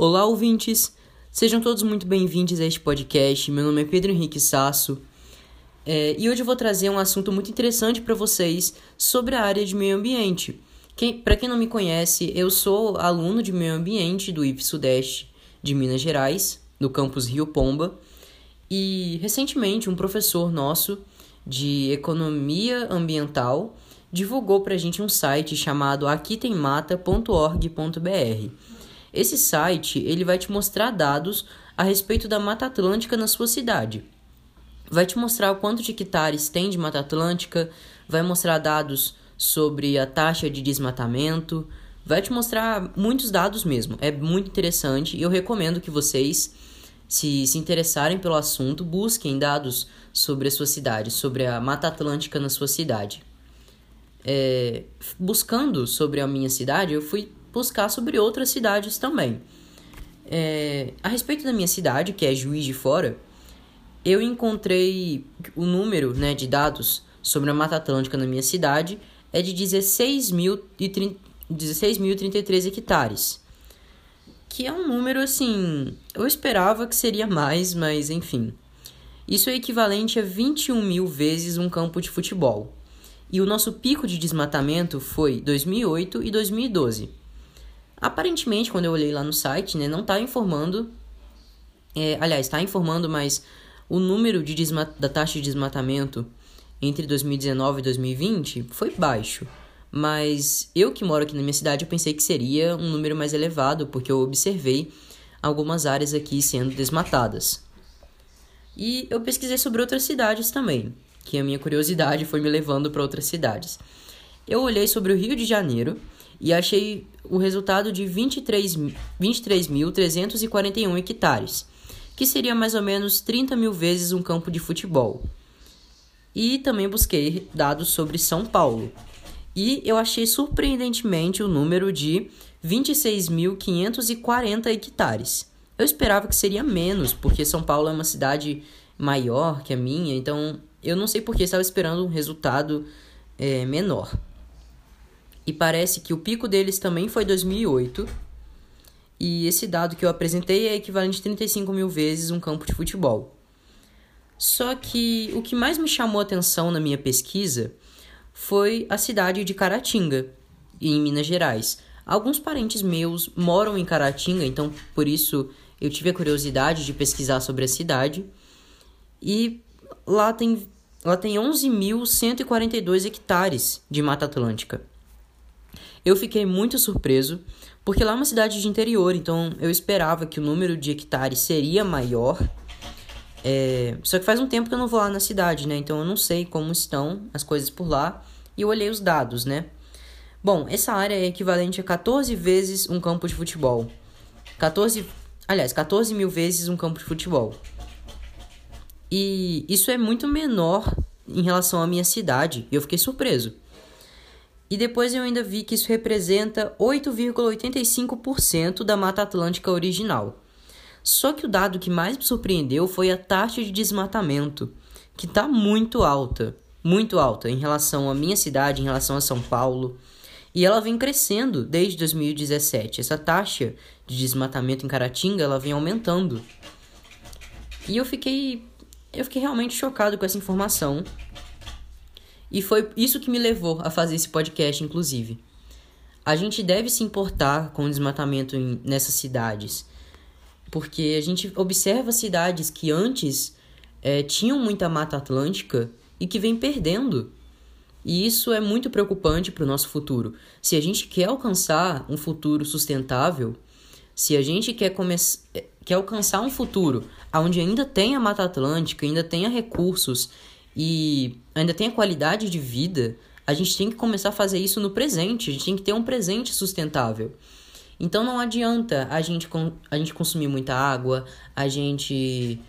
Olá, ouvintes! Sejam todos muito bem-vindos a este podcast. Meu nome é Pedro Henrique Sasso é, e hoje eu vou trazer um assunto muito interessante para vocês sobre a área de meio ambiente. Quem, para quem não me conhece, eu sou aluno de meio ambiente do IF Sudeste de Minas Gerais, do campus Rio Pomba, e recentemente um professor nosso de economia ambiental divulgou para a gente um site chamado aquitemmata.org.br. Esse site ele vai te mostrar dados a respeito da Mata Atlântica na sua cidade. Vai te mostrar o quanto de hectares tem de Mata Atlântica, vai mostrar dados sobre a taxa de desmatamento, vai te mostrar muitos dados mesmo. É muito interessante e eu recomendo que vocês, se se interessarem pelo assunto, busquem dados sobre a sua cidade, sobre a Mata Atlântica na sua cidade. É, buscando sobre a minha cidade, eu fui buscar sobre outras cidades também. É, a respeito da minha cidade, que é Juiz de Fora, eu encontrei o número né, de dados sobre a Mata Atlântica na minha cidade é de 16.033 16 hectares. Que é um número assim. Eu esperava que seria mais, mas enfim. Isso é equivalente a 21 mil vezes um campo de futebol. E o nosso pico de desmatamento foi 2008 e 2012. Aparentemente, quando eu olhei lá no site, né, não está informando. É, aliás, está informando, mas o número de da taxa de desmatamento entre 2019 e 2020 foi baixo. Mas eu que moro aqui na minha cidade, eu pensei que seria um número mais elevado, porque eu observei algumas áreas aqui sendo desmatadas. E eu pesquisei sobre outras cidades também, que a minha curiosidade foi me levando para outras cidades. Eu olhei sobre o Rio de Janeiro e achei o resultado de 23.341 23 hectares, que seria mais ou menos 30 mil vezes um campo de futebol. E também busquei dados sobre São Paulo. E eu achei surpreendentemente o número de 26.540 hectares. Eu esperava que seria menos, porque São Paulo é uma cidade maior que a minha, então eu não sei porque estava esperando um resultado é, menor. E parece que o pico deles também foi 2008. E esse dado que eu apresentei é equivalente a 35 mil vezes um campo de futebol. Só que o que mais me chamou atenção na minha pesquisa foi a cidade de Caratinga, em Minas Gerais. Alguns parentes meus moram em Caratinga, então por isso eu tive a curiosidade de pesquisar sobre a cidade. E lá tem, lá tem 11.142 hectares de Mata Atlântica. Eu fiquei muito surpreso, porque lá é uma cidade de interior, então eu esperava que o número de hectares seria maior. É... Só que faz um tempo que eu não vou lá na cidade, né? Então eu não sei como estão as coisas por lá. E eu olhei os dados, né? Bom, essa área é equivalente a 14 vezes um campo de futebol. 14, aliás, 14 mil vezes um campo de futebol. E isso é muito menor em relação à minha cidade. E eu fiquei surpreso. E depois eu ainda vi que isso representa 8,85% da Mata Atlântica original. Só que o dado que mais me surpreendeu foi a taxa de desmatamento, que está muito alta, muito alta em relação à minha cidade, em relação a São Paulo. E ela vem crescendo desde 2017. Essa taxa de desmatamento em Caratinga, ela vem aumentando. E eu fiquei eu fiquei realmente chocado com essa informação e foi isso que me levou a fazer esse podcast, inclusive. A gente deve se importar com o desmatamento em, nessas cidades, porque a gente observa cidades que antes é, tinham muita mata atlântica e que vem perdendo. E isso é muito preocupante para o nosso futuro. Se a gente quer alcançar um futuro sustentável, se a gente quer, é, quer alcançar um futuro onde ainda tenha mata atlântica, ainda tenha recursos e ainda tem a qualidade de vida, a gente tem que começar a fazer isso no presente, a gente tem que ter um presente sustentável. Então não adianta a gente, a gente consumir muita água, a gente,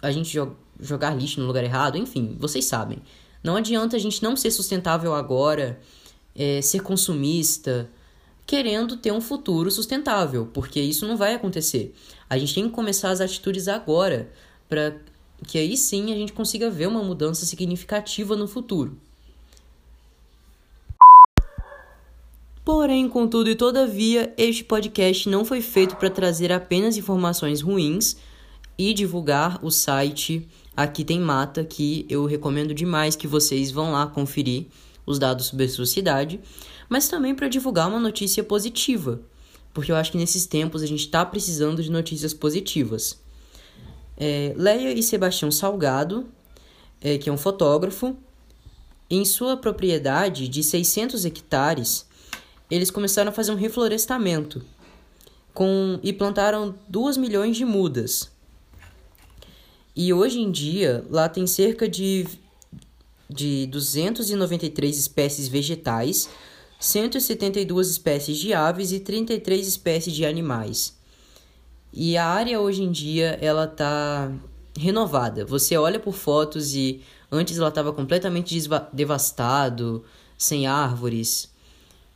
a gente jogar lixo no lugar errado, enfim, vocês sabem. Não adianta a gente não ser sustentável agora, é, ser consumista, querendo ter um futuro sustentável, porque isso não vai acontecer. A gente tem que começar as atitudes agora para que aí sim a gente consiga ver uma mudança significativa no futuro. Porém, contudo e todavia, este podcast não foi feito para trazer apenas informações ruins e divulgar o site Aqui Tem Mata, que eu recomendo demais que vocês vão lá conferir os dados sobre a sua cidade, mas também para divulgar uma notícia positiva, porque eu acho que nesses tempos a gente está precisando de notícias positivas. É, Leia e Sebastião Salgado, é, que é um fotógrafo, em sua propriedade de 600 hectares, eles começaram a fazer um reflorestamento com, e plantaram 2 milhões de mudas. E hoje em dia, lá tem cerca de, de 293 espécies vegetais, 172 espécies de aves e 33 espécies de animais. E a área hoje em dia ela tá renovada. Você olha por fotos e antes ela estava completamente devastado, sem árvores.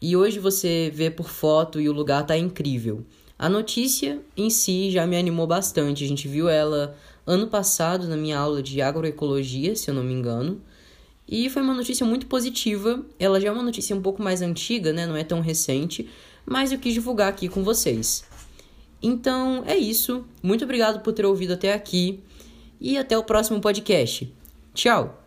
E hoje você vê por foto e o lugar tá incrível. A notícia em si já me animou bastante. A gente viu ela ano passado na minha aula de agroecologia, se eu não me engano. E foi uma notícia muito positiva. Ela já é uma notícia um pouco mais antiga, né? Não é tão recente, mas eu quis divulgar aqui com vocês. Então é isso. Muito obrigado por ter ouvido até aqui e até o próximo podcast. Tchau!